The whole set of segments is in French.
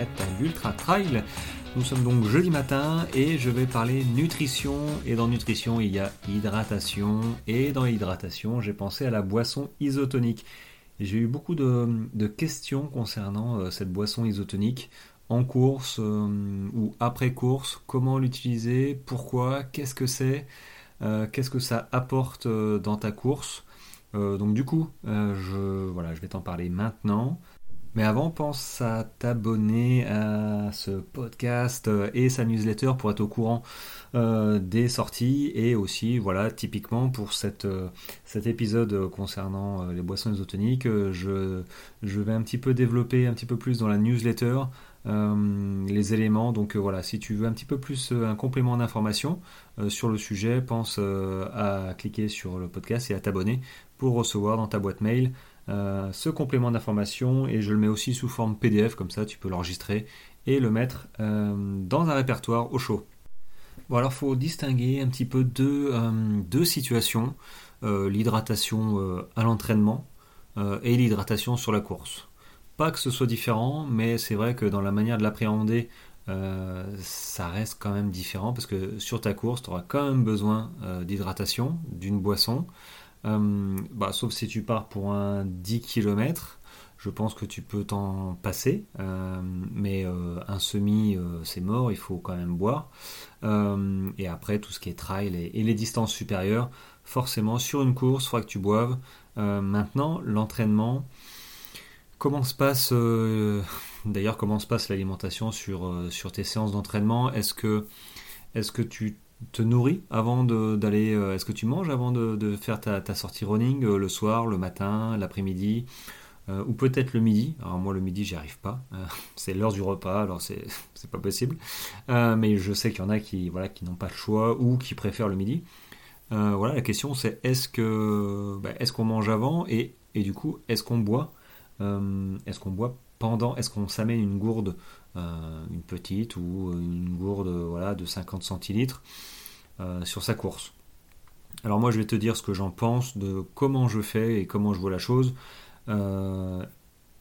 épisode du 5 km à l'Ultra Trail. Nous sommes donc jeudi matin et je vais parler nutrition. Et dans nutrition, il y a hydratation. Et dans hydratation, j'ai pensé à la boisson isotonique. J'ai eu beaucoup de, questions concernant euh, cette boisson isotonique en course euh, ou après course. Comment l'utiliser? Pourquoi? Qu'est-ce que c'est? Euh, Qu'est-ce que ça apporte dans ta course? Donc du coup, voilà, je vais t'en parler maintenant. Mais avant, pense à t'abonner à ce podcast euh, et sa newsletter pour être au courant euh, des sorties et aussi, voilà, typiquement pour euh, cet épisode concernant les boissons isotoniques, je, je vais un petit peu développer un petit peu plus dans la newsletter les éléments. Donc voilà, si tu veux un petit peu plus un complément d'information sur le sujet, pense à cliquer sur le podcast et à t'abonner pour recevoir dans ta boîte mail euh, ce complément d'information et je le mets aussi sous forme PDF, comme ça tu peux l'enregistrer et le mettre euh, dans un répertoire au chaud. Bon alors faut distinguer un petit peu deux, euh, situations, l'hydratation à l'entraînement et l'hydratation sur la course. Pas que ce soit différent, mais c'est vrai que dans la manière de l'appréhender, ça reste quand même différent parce que sur ta course, tu auras quand même besoin d'hydratation, d'une boisson. Euh, bah, sauf si tu pars pour un 10 km, je pense que tu peux t'en passer. Euh, mais euh, un semi, c'est mort, il faut quand même boire. et après, tout ce qui est trail et, les distances supérieures, forcément, sur une course, il faudra que tu boives. maintenant, l'entraînement, comment se passe... D'ailleurs, comment se passe l'alimentation sur, sur tes séances d'entraînement Est-ce que, est que tu te nourris avant d'aller euh, Est-ce que tu manges avant de, faire ta, sortie running euh, le soir, le matin, l'après-midi euh, ou peut-être le midi? Alors moi le midi j'y arrive pas. c'est l'heure du repas, alors c'est pas possible. mais je sais qu'il y en a qui voilà qui n'ont pas le choix ou qui préfèrent le midi. voilà la question c'est est-ce que bah, est-ce qu'on mange avant et, et du coup est-ce qu'on boit Est-ce qu'on boit pendant Est-ce qu'on s'amène une gourde euh, une petite ou une gourde voilà, de 50 centilitres euh, sur sa course? Alors moi je vais te dire ce que j'en pense, de comment je fais et comment je vois la chose. Euh,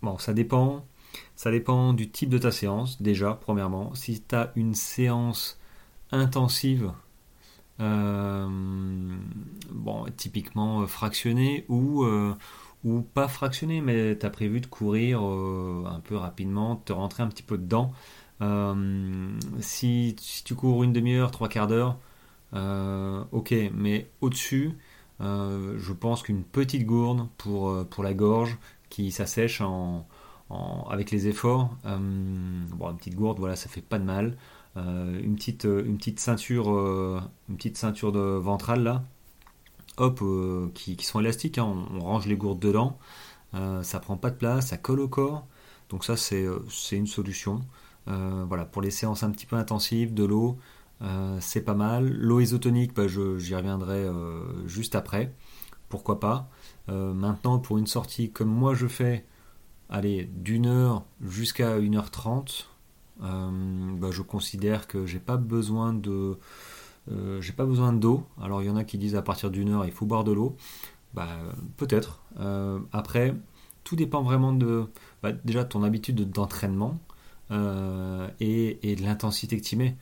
bon, ça dépend. Ça dépend du type de ta séance, déjà, premièrement. Si tu as une séance intensive, typiquement fractionnée, ou, ou pas fractionné, mais tu as prévu de courir euh, un peu rapidement, te rentrer un petit peu dedans. Euh, si, tu cours une demi-heure, trois quarts d'heure, euh, ok, mais au-dessus, je pense qu'une petite gourde pour, pour la gorge qui s'assèche avec les efforts, bon, une petite gourde, voilà, ça fait pas de mal. une, petite, une petite ceinture, une petite ceinture de ventrale là, hop, euh, qui, sont élastiques, hein. on, range les gourdes dedans, euh, ça prend pas de place, ça colle au corps, donc ça c'est euh, une solution. voilà, pour les séances un petit peu intensives, de l'eau, c'est pas mal. L'eau isotonique, bah, j'y reviendrai juste après, pourquoi pas? maintenant, pour une sortie comme moi je fais, allez, d'une heure jusqu'à 1h30, bah, je considère que j'ai pas besoin de euh, j'ai pas besoin d'eau. Alors il y en a qui disent à partir d'une heure il faut boire de l'eau. Bah, peut-être. Euh, après, tout dépend vraiment de bah, déjà ton habitude d'entraînement euh, et, de l'intensité que tu mets.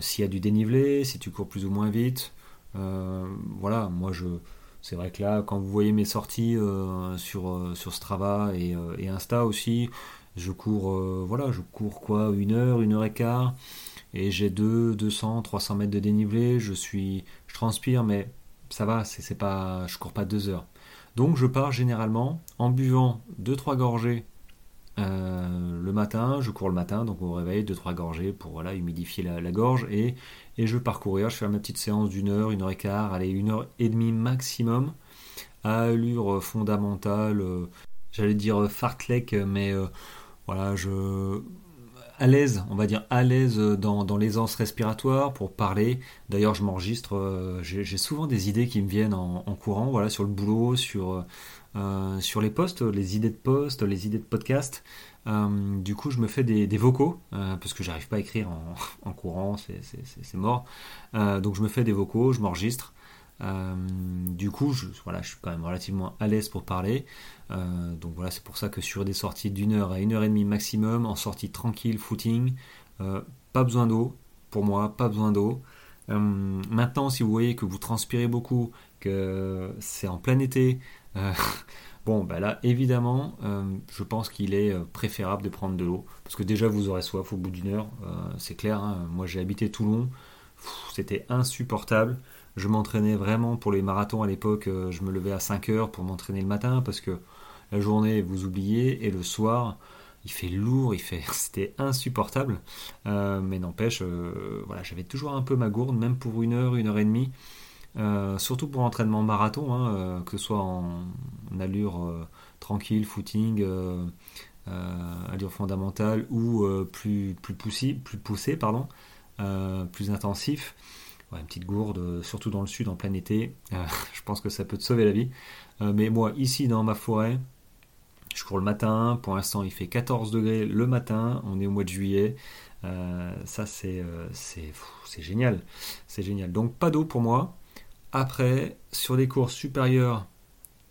S'il y a du dénivelé, si tu cours plus ou moins vite. voilà, moi je. C'est vrai que là, quand vous voyez mes sorties sur, sur Strava et, et, Insta aussi, je cours, voilà, je cours quoi, une heure, une heure et quart et j'ai 2, 200, 300 mètres de dénivelé, je suis, je transpire, mais ça va, c'est pas, je cours pas deux heures. Donc je pars généralement en buvant 2-3 gorgées euh, le matin, je cours le matin, donc au réveil, 2-3 gorgées pour voilà, humidifier la, gorge, et, et je pars courir, je fais ma petite séance d'une heure, une heure et quart, allez, une heure et demie maximum, à allure fondamentale, euh, j'allais dire fartlek, mais euh, voilà, je à l'aise, on va dire à l'aise dans, l'aisance respiratoire pour parler. D'ailleurs, je m'enregistre, euh, j'ai souvent des idées qui me viennent en, courant, voilà, sur le boulot, sur, euh, sur les posts, les idées de posts, les idées de podcast. Euh, du coup, je me fais des, vocaux, parce que j'arrive pas à écrire en, courant, c'est mort. donc, je me fais des vocaux, je m'enregistre. Du coup, je, voilà, je suis quand même relativement à l'aise pour parler. donc voilà, c'est pour ça que sur des sorties d'une heure à une heure et demie maximum, en sortie tranquille, footing, pas besoin d'eau. Pour moi, pas besoin d'eau. maintenant, si vous voyez que vous transpirez beaucoup, que c'est en plein été, Bon, bah là, évidemment, euh, je pense qu'il est euh, préférable de prendre de l'eau. Parce que déjà, vous aurez soif au bout d'une heure. Euh, c'est clair, hein. moi j'ai habité Toulon. C'était insupportable. Je m'entraînais vraiment pour les marathons à l'époque. je me levais à 5 heures pour m'entraîner le matin. Parce que la journée, vous oubliez. Et le soir, il fait lourd. il fait C'était insupportable. mais n'empêche, voilà, j'avais toujours un peu ma gourde, même pour une heure, une heure et demie. Euh, surtout pour l'entraînement marathon, hein, euh, que ce soit en, allure euh, tranquille, footing, allure fondamentale ou plus, plus, poussé, plus poussé, pardon, plus intensif. Une petite gourde, surtout dans le sud en plein été, je pense que ça peut te sauver la vie. mais moi, ici dans ma forêt, je cours le matin. Pour l'instant, il fait 14 degrés le matin. On est au mois de juillet. ça, c'est génial. C'est génial. Donc, pas d'eau pour moi. Après, sur des courses supérieures,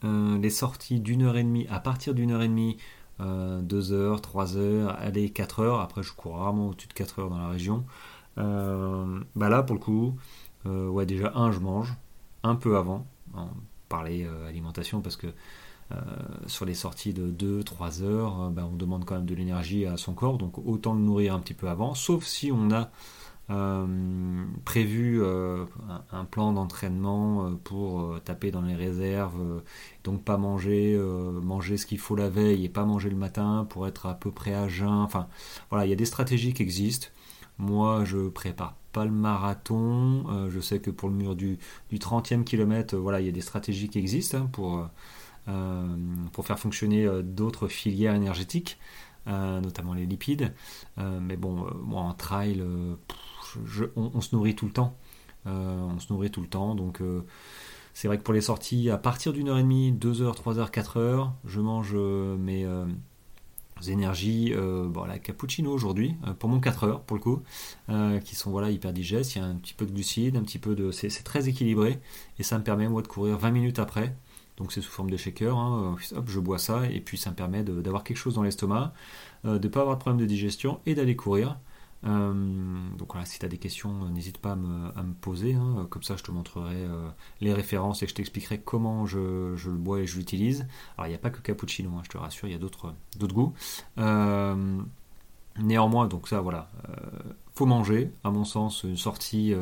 euh, les sorties d'une heure et demie, à partir d'une heure et demie, euh, deux heures, trois heures, allez, quatre heures. Après, je cours rarement au-dessus de quatre heures dans la région. Euh, bah là, pour le coup, ouais, déjà, un, je mange un peu avant. On parlait alimentation parce que sur les sorties de 2-3 heures, bah, on demande quand même de l'énergie à son corps, donc autant le nourrir un petit peu avant, sauf si on a euh, prévu euh, un, plan d'entraînement euh, pour taper dans les réserves, donc pas manger, manger ce qu'il faut la veille et pas manger le matin pour être à peu près à jeun. Enfin, voilà, il y a des stratégies qui existent. Moi, je prépare pas le marathon. je sais que pour le mur du, du 30e kilomètre, voilà, il y a des stratégies qui existent hein, pour, pour faire fonctionner d'autres filières énergétiques, notamment les lipides. mais bon, moi en trail, on, se nourrit tout le temps. Euh, on se nourrit tout le temps. Donc euh, c'est vrai que pour les sorties, à partir d'une heure et demie, deux heures, trois heures, quatre heures, je mange euh, mes énergies, la cappuccino aujourd'hui, pour mon 4 heures pour le coup, qui sont voilà hyper digestes, il y a un petit peu de glucides, un petit peu de... C'est très équilibré, et ça me permet moi de courir 20 minutes après, donc c'est sous forme de shaker, hein, hop, je bois ça, et puis ça me permet d'avoir quelque chose dans l'estomac, de ne pas avoir de problème de digestion, et d'aller courir. Euh, donc voilà, si tu as des questions, euh, n'hésite pas à me, poser. Hein. Comme ça, je te montrerai euh, les références et je t'expliquerai comment je, le bois et je l'utilise. Alors, il n'y a pas que cappuccino, hein, je te rassure, il y a d'autres goûts. néanmoins, donc ça, voilà, faut manger. À mon sens, une sortie,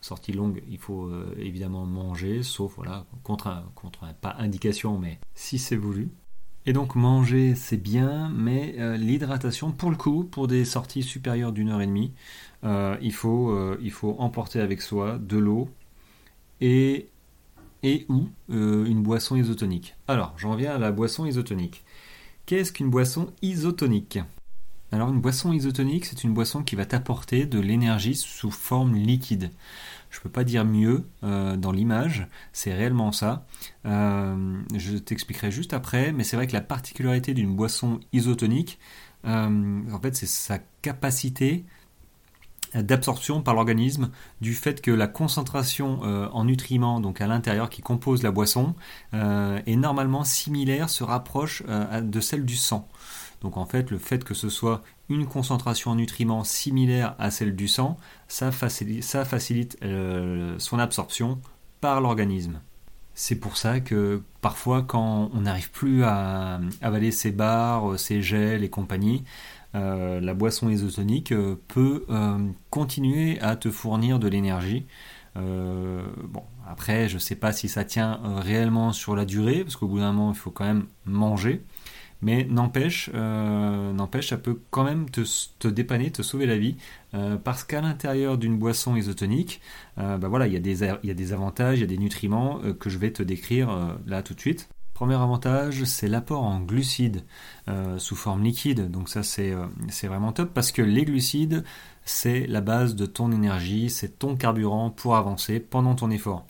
sortie longue, il faut évidemment manger, sauf voilà, contre, contre pas indication, mais si c'est voulu. Et donc manger c'est bien, mais euh, l'hydratation pour le coup, pour des sorties supérieures d'une heure et demie, euh, il, faut, euh, il faut emporter avec soi de l'eau et, et ou une boisson isotonique. Alors j'en viens à la boisson isotonique. Qu'est-ce qu'une boisson isotonique? Alors une boisson isotonique, c'est une boisson qui va t'apporter de l'énergie sous forme liquide. Je peux pas dire mieux euh, dans l'image, c'est réellement ça. Euh, je t'expliquerai juste après, mais c'est vrai que la particularité d'une boisson isotonique, euh, en fait, c'est sa capacité d'absorption par l'organisme du fait que la concentration en nutriments donc à l'intérieur qui compose la boisson est normalement similaire, se rapproche de celle du sang. Donc en fait, le fait que ce soit une concentration en nutriments similaire à celle du sang, ça facilite, euh, son absorption par l'organisme. C'est pour ça que parfois quand on n'arrive plus à avaler ses barres, ses gels et compagnie, euh, la boisson isotonique euh, peut continuer à te fournir de l'énergie. bon, après, je ne sais pas si ça tient réellement sur la durée, parce qu'au bout d'un moment, il faut quand même manger. Mais n'empêche, euh, n'empêche, ça peut quand même te, dépanner, te sauver la vie, euh, parce qu'à l'intérieur d'une boisson isotonique, euh, bah voilà, il y, a des, il y a des avantages, il y a des nutriments que je vais te décrire là tout de suite. Premier avantage, c'est l'apport en glucides sous forme liquide. Donc ça, c'est vraiment top parce que les glucides, c'est la base de ton énergie, c'est ton carburant pour avancer pendant ton effort.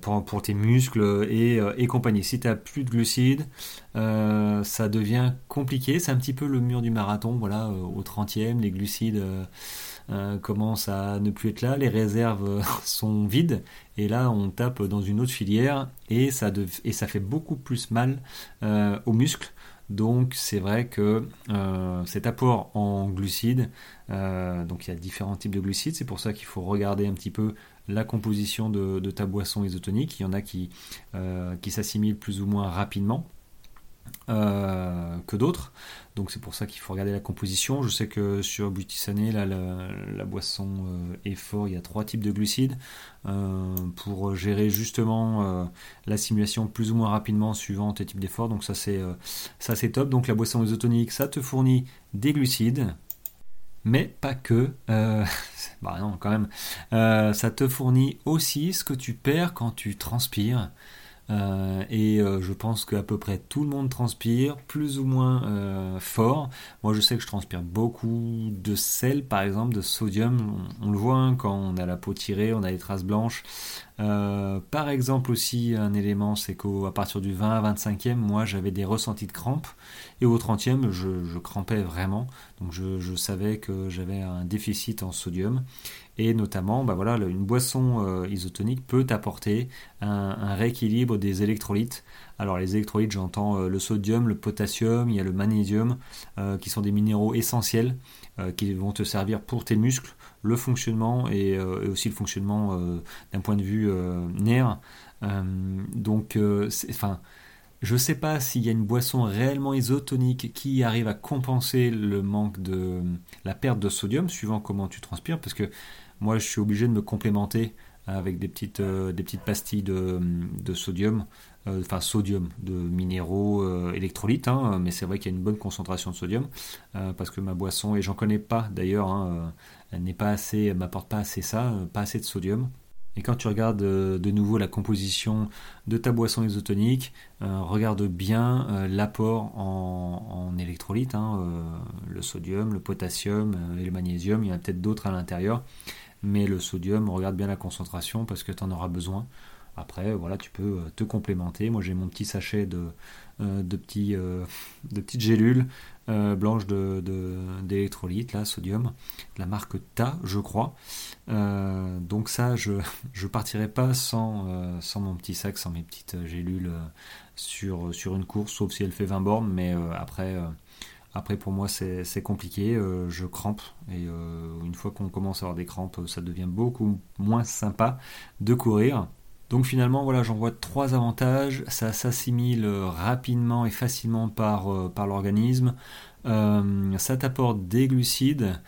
Pour, pour, tes muscles et, et compagnie. Si tu n'as plus de glucides, ça devient compliqué. C'est un petit peu le mur du marathon. Voilà, au 30e, les glucides euh, commence à ne plus être là, les réserves euh, sont vides, et là on tape dans une autre filière, et ça, et ça fait beaucoup plus mal euh, aux muscles. Donc c'est vrai que cet apport en glucides, donc il y a différents types de glucides, c'est pour ça qu'il faut regarder un petit peu la composition de, ta boisson isotonique. Il y en a qui, qui s'assimilent plus ou moins rapidement. Euh, que d'autres. Donc c'est pour ça qu'il faut regarder la composition. Je sais que sur Butissané, là, la, boisson euh, est fort, il y a trois types de glucides euh, pour gérer justement l'assimilation plus ou moins rapidement suivant tes types d'efforts. Donc ça c'est ça top. Donc la boisson isotonique, ça te fournit des glucides. Mais pas que, bah non quand même, ça te fournit aussi ce que tu perds quand tu transpires. Euh, et euh, je pense qu'à peu près tout le monde transpire, plus ou moins euh, fort. Moi, je sais que je transpire beaucoup de sel, par exemple, de sodium. On, le voit hein, quand on a la peau tirée, on a les traces blanches. Par exemple, aussi, un élément, c'est qu'à partir du 20 à 25e, moi, j'avais des ressentis de crampes. Et au 30e, je, crampais vraiment. Donc, je, savais que j'avais un déficit en sodium. Et notamment, bah voilà, une boisson euh, isotonique peut apporter un, rééquilibre des électrolytes. Alors les électrolytes, j'entends euh, le sodium, le potassium, il y a le magnésium, euh, qui sont des minéraux essentiels qui vont te servir pour tes muscles, le fonctionnement et, aussi le fonctionnement d'un point de vue nerf. donc, enfin. Je ne sais pas s'il y a une boisson réellement isotonique qui arrive à compenser le manque de la perte de sodium, suivant comment tu transpires, parce que moi, je suis obligé de me complémenter avec des petites, euh, des petites pastilles de, sodium, euh, enfin sodium, de minéraux euh, électrolytes, hein, mais c'est vrai qu'il y a une bonne concentration de sodium, parce que ma boisson, et j'en connais pas d'ailleurs, hein, elle n'est pas assez, m'apporte pas assez ça, pas assez de sodium. Et quand tu regardes de nouveau la composition de ta boisson isotonique, regarde bien l'apport en, en électrolytes, hein, le sodium, le potassium et le magnésium, il y en a peut-être d'autres à l'intérieur mais le sodium, regarde bien la concentration parce que tu en auras besoin. Après, voilà, tu peux euh, te complémenter. Moi, j'ai mon petit sachet de, euh, de, petits, euh, de petites gélules blanches d'électrolytes, de, là, sodium, la marque Ta, je crois. donc ça, je ne partirai pas sans, sans mon petit sac, sans mes petites gélules sur, sur une course, sauf si elle fait 20 bornes, mais après après, pour moi, c'est compliqué. Euh, je crampe. Et euh, une fois qu'on commence à avoir des crampes, ça devient beaucoup moins sympa de courir. Donc finalement, voilà, j'en vois trois avantages. Ça s'assimile rapidement et facilement par, euh, par l'organisme. ça t'apporte des glucides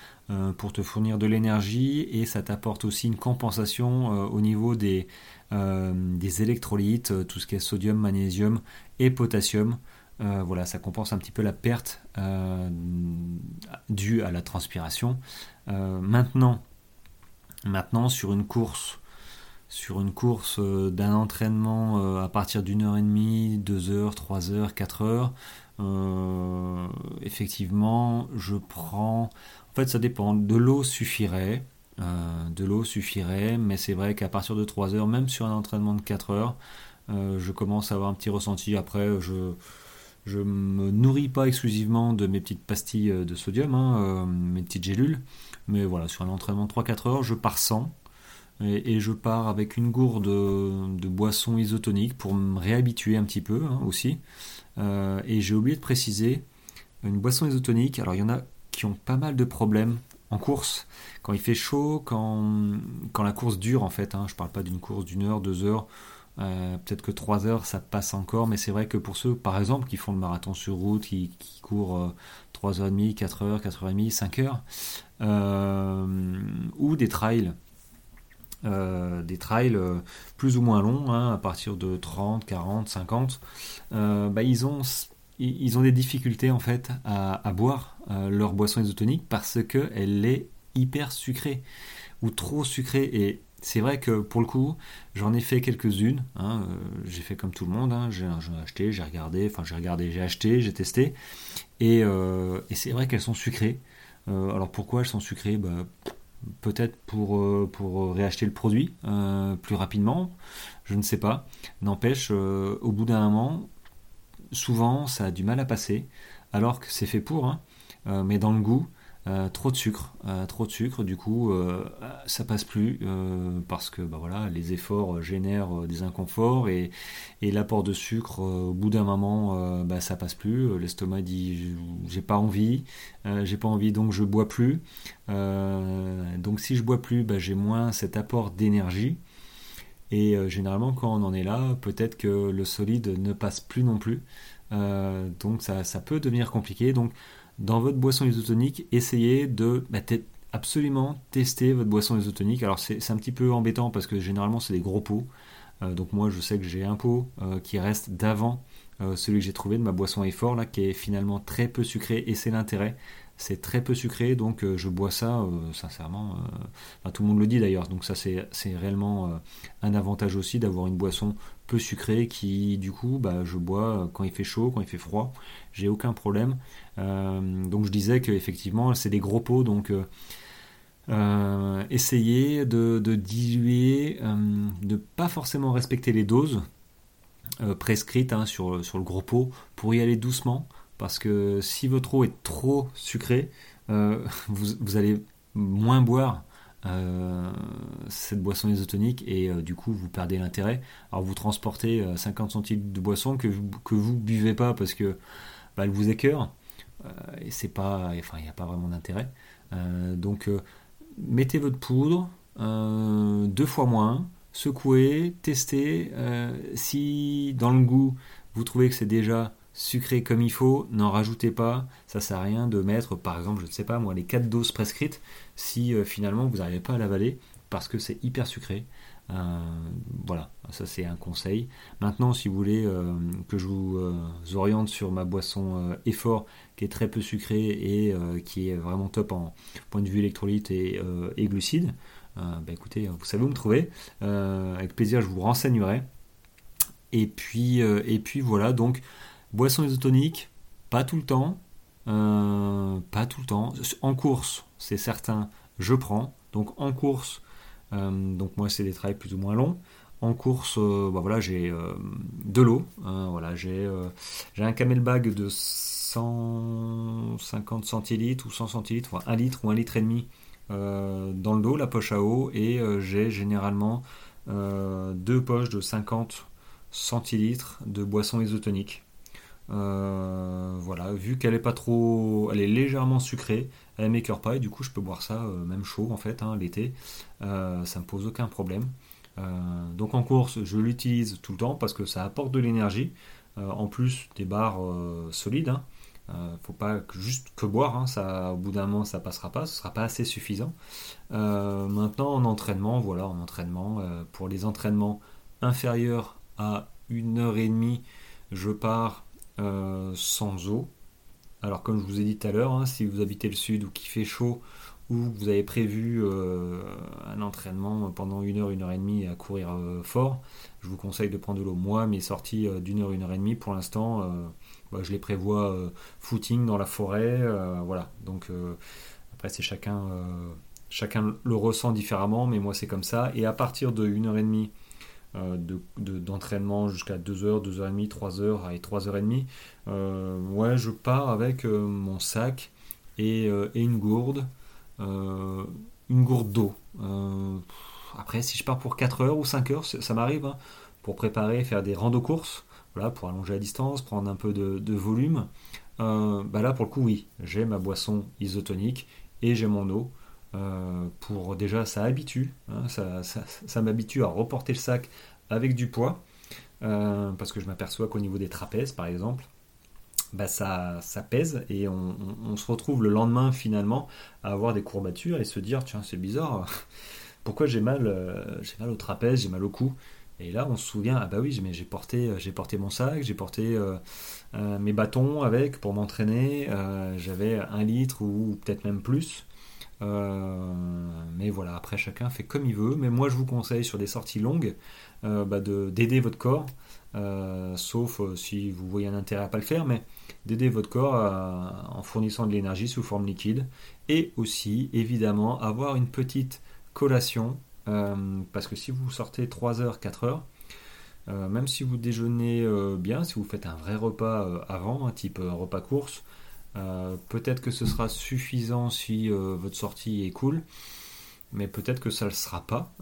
pour te fournir de l'énergie et ça t'apporte aussi une compensation au niveau des, des électrolytes, tout ce qui est sodium, magnésium et potassium. Euh, voilà, ça compense un petit peu la perte euh, due à la transpiration. Euh, maintenant, maintenant, sur une course, sur une course d'un entraînement à partir d'une heure et demie, deux heures, trois heures, quatre heures, effectivement, je prends. En fait, ça dépend. De l'eau suffirait. de l'eau suffirait, mais c'est vrai qu'à partir de 3 heures, même sur un entraînement de 4 heures, je commence à avoir un petit ressenti. Après, je, je me nourris pas exclusivement de mes petites pastilles euh, de sodium, hein, euh, mes petites gélules, mais voilà, sur un entraînement de 3-4 heures, je pars sans. Et, je pars avec une gourde de, boisson isotonique pour me réhabituer un petit peu hein, aussi. Euh, et j'ai oublié de préciser, une boisson isotonique, alors il y en a qui ont pas mal de problèmes en course, quand il fait chaud, quand, quand la course dure en fait, hein, je parle pas d'une course d'une heure, deux heures, euh, peut-être que 3 heures ça passe encore, mais c'est vrai que pour ceux, par exemple, qui font le marathon sur route, qui, courent 3h30, 4h, 4h30, 5h, ou des trails, euh, des trails euh, plus ou moins longs, hein, à partir de 30, 40, 50, bah, ils, ont, ils ont des difficultés en fait à, à boire leur boisson isotonique parce qu'elle est hyper sucrée ou trop sucrée et c'est vrai que pour le coup, j'en ai fait quelques-unes. Hein, euh, j'ai fait comme tout le monde. Hein, j'ai acheté, j'ai regardé, enfin j'ai regardé, j'ai acheté, j'ai testé. Et, euh, c'est vrai qu'elles sont sucrées. Euh, alors pourquoi elles sont sucrées? Bah, peut-être pour, réacheter le produit plus rapidement, je ne sais pas. N'empêche, au bout d'un moment, souvent ça a du mal à passer, alors que c'est fait pour, hein. mais dans le goût, euh, trop de sucre, euh, trop de sucre, du coup euh, ça passe plus parce que bah voilà, les efforts génèrent des inconforts et, l'apport de sucre au bout d'un moment bah, ça passe plus. L'estomac dit j'ai pas envie, j'ai pas envie donc je bois plus. donc si je bois plus, bah, j'ai moins cet apport d'énergie. Et généralement quand on en est là, peut-être que le solide ne passe plus non plus. donc ça, ça peut devenir compliqué. Donc dans votre boisson isotonique, essayez de bah, absolument tester votre boisson isotonique. Alors c'est un petit peu embêtant parce que généralement c'est des gros pots. Euh, donc moi je sais que j'ai un pot euh, qui reste d'avant euh, celui que j'ai trouvé de ma boisson effort là qui est finalement très peu sucré et c'est l'intérêt c'est très peu sucré, donc euh, je bois ça, euh, sincèrement, euh, tout le monde le dit d'ailleurs, donc ça c'est réellement un avantage aussi d'avoir une boisson peu sucrée qui du coup bah, je bois quand il fait chaud, quand il fait froid, j'ai aucun problème. donc je disais qu'effectivement c'est des gros pots, donc essayez de, diluer, de pas forcément respecter les doses prescrites hein, sur, sur le gros pot pour y aller doucement parce que si votre eau est trop sucrée, euh, vous, allez moins boire euh, cette boisson isotonique et euh, du coup vous perdez l'intérêt. Alors vous transportez 50 centilitres de boisson que, que vous buvez pas parce que bah, elle vous écœure et c'est pas, enfin il n'y a pas vraiment d'intérêt. donc mettez votre poudre deux fois moins, secouez, testez. si dans le goût vous trouvez que c'est déjà sucré comme il faut, n'en rajoutez pas, ça sert à rien de mettre par exemple, je ne sais pas moi, les 4 doses prescrites si euh, finalement vous n'arrivez pas à l'avaler parce que c'est hyper sucré. Euh, voilà, ça c'est un conseil. Maintenant, si vous voulez euh, que je vous oriente sur ma boisson effort qui est très peu sucrée et qui est vraiment top en point de vue électrolyte et, glucides, bah, écoutez, vous savez où me trouver. avec plaisir, je vous renseignerai. Et et puis voilà, donc Boisson isotonique, pas tout le temps. Euh, pas tout le temps. En course, c'est certain, je prends. Donc en course, euh, donc moi c'est des trails plus ou moins longs. En course, euh, bah voilà, j'ai de l'eau. Voilà, j'ai un camelbag de 150 centilitres ou 100 centilitres, enfin 1 litre ou 1 litre et demi dans le dos, la poche à eau, et j'ai généralement deux poches de 50 centilitres de boisson isotonique. Euh, voilà, vu qu'elle est pas trop, elle est légèrement sucrée, elle m'écœure pas et du coup je peux boire ça euh, même chaud en fait hein, l'été, euh, ça me pose aucun problème. donc en course je l'utilise tout le temps parce que ça apporte de l'énergie, en plus des barres solides. Hein. faut pas juste que boire, hein, ça, au bout d'un moment ça passera pas, ce sera pas assez suffisant. maintenant en entraînement, voilà, en entraînement, pour les entraînements inférieurs à une heure et demie, je pars euh, sans eau. Alors comme je vous ai dit tout à l'heure, hein, si vous habitez le sud ou qu'il fait chaud ou vous avez prévu euh, un entraînement pendant une heure, une heure et demie à courir euh, fort, je vous conseille de prendre de l'eau. Moi, mes sorties d'une heure, une heure et demie, pour l'instant, bah, je les prévois footing dans la forêt. voilà. Donc après, c'est chacun, chacun le ressent différemment, mais moi c'est comme ça. Et à partir de une heure et demie euh, d'entraînement jusqu'à 2h, 2h30, 3h et 3h30. Euh, ouais, je pars avec euh, mon sac et, une gourde, une gourde d'eau. après, si je pars pour 4 h ou 5 h ça, m'arrive, hein, pour préparer, faire des randos courses, voilà, pour allonger la distance, prendre un peu de, volume. bah là, pour le coup, oui, j'ai ma boisson isotonique et j'ai mon eau. Euh, pour déjà ça habitue, hein, ça, m'habitue à reporter le sac avec du poids, euh, parce que je m'aperçois qu'au niveau des trapèzes par exemple, bah ça, pèse et on, se retrouve le lendemain finalement à avoir des courbatures et se dire tiens c'est bizarre, pourquoi j'ai mal, euh, mal au trapèze, j'ai mal au cou? Et là, on se souvient, ah bah oui, mais j'ai porté, j'ai porté mon sac, j'ai porté mes bâtons avec pour m'entraîner. j'avais un litre ou peut-être même plus. Mais voilà, après chacun fait comme il veut. Mais moi je vous conseille sur des sorties longues bah, d'aider votre corps, sauf si vous voyez un intérêt à pas le faire, mais d'aider votre corps en fournissant de l'énergie sous forme liquide. Et aussi, évidemment, avoir une petite collation, parce que si vous sortez 3 heures, 4 heures, euh, même si vous déjeunez euh, bien, si vous faites un vrai repas euh, avant, un type repas course, peut-être que ce sera suffisant si votre sortie est cool, mais peut-être que ça ne le sera pas,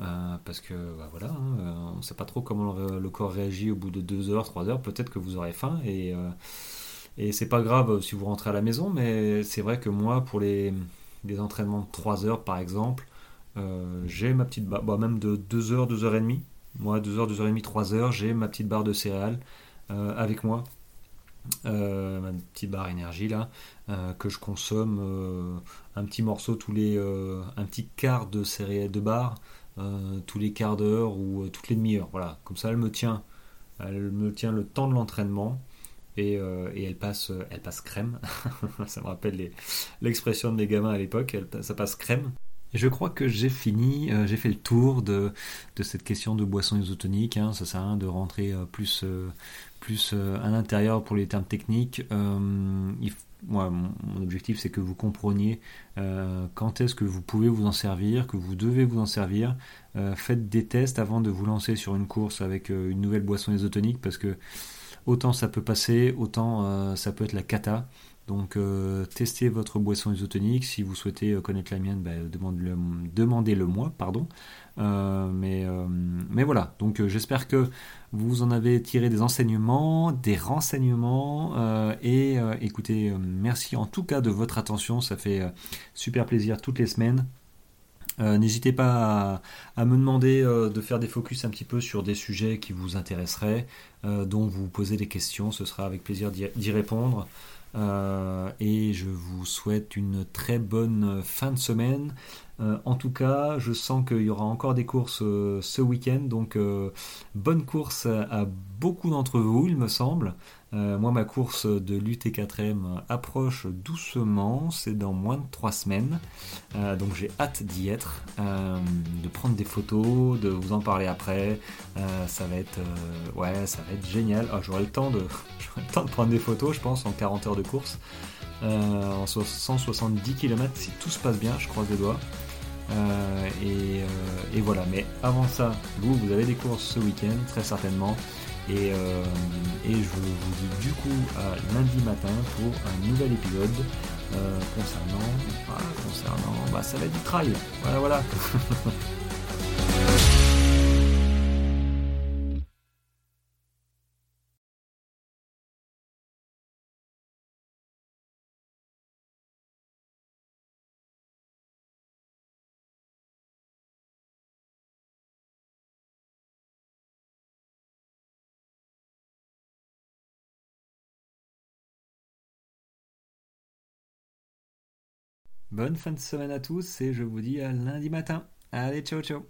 parce que bah, voilà, hein, on ne sait pas trop comment le, corps réagit au bout de 2 heures, 3 heures, peut-être que vous aurez faim et et c'est pas grave si vous rentrez à la maison, mais c'est vrai que moi, pour les, entraînements de 3 heures par exemple, j'ai ma petite barre, bah, même de 2 heures, 2 heures et demie, moi, 2h, 2h30, 3h, j'ai ma petite barre de céréales euh, avec moi. Euh, ma petite barre énergie là, euh, que je consomme un petit morceau tous les. un petit quart de céréales de barre tous les quarts d'heure ou toutes les demi-heures. Voilà, comme ça elle me tient. Elle me tient le temps de l'entraînement. Et, elle passe elle passe crème ça me rappelle l'expression de mes gamins à l'époque ça passe crème je crois que j'ai fini, euh, j'ai fait le tour de, de, cette question de boisson isotonique. Hein, ça sert à rien de rentrer euh, plus, euh, plus à l'intérieur pour les termes techniques. moi, mon objectif, c'est que vous compreniez quand est-ce que vous pouvez vous en servir, que vous devez vous en servir. faites des tests avant de vous lancer sur une course avec une nouvelle boisson isotonique parce que autant ça peut passer, autant ça peut être la cata. Donc euh, testez votre boisson isotonique. Si vous souhaitez euh, connaître la mienne, bah, demandez-le moi. Pardon. Euh, mais, mais voilà, donc j'espère que vous en avez tiré des enseignements, des renseignements. et écoutez, merci en tout cas de votre attention. Ça fait super plaisir toutes les semaines. N'hésitez pas à, me demander de faire des focus un petit peu sur des sujets qui vous intéresseraient, dont vous posez des questions, ce sera avec plaisir d'y répondre. Euh, et je vous souhaite une très bonne fin de semaine. Euh, en tout cas, je sens qu'il y aura encore des courses euh, ce week-end, donc bonne course à beaucoup d'entre vous, il me semble. Moi, ma course de l'UT4M approche doucement, c'est dans moins de 3 semaines. Donc j'ai hâte d'y être, de prendre des photos, de vous en parler après. ça va être ouais, ça va être génial. Ah, j'aurai le de le temps de prendre des photos, je pense, en 40 heures de course. en 170 km si tout se passe bien, je croise les doigts. et, et, voilà, mais avant ça, vous, vous avez des courses ce week-end, très certainement. Euh, et, je vous dis du coup à lundi matin pour un nouvel épisode euh, concernant, concernant, bah ça va être du trail. Voilà, voilà. Bonne fin de semaine à tous et je vous dis à lundi matin. Allez, ciao ciao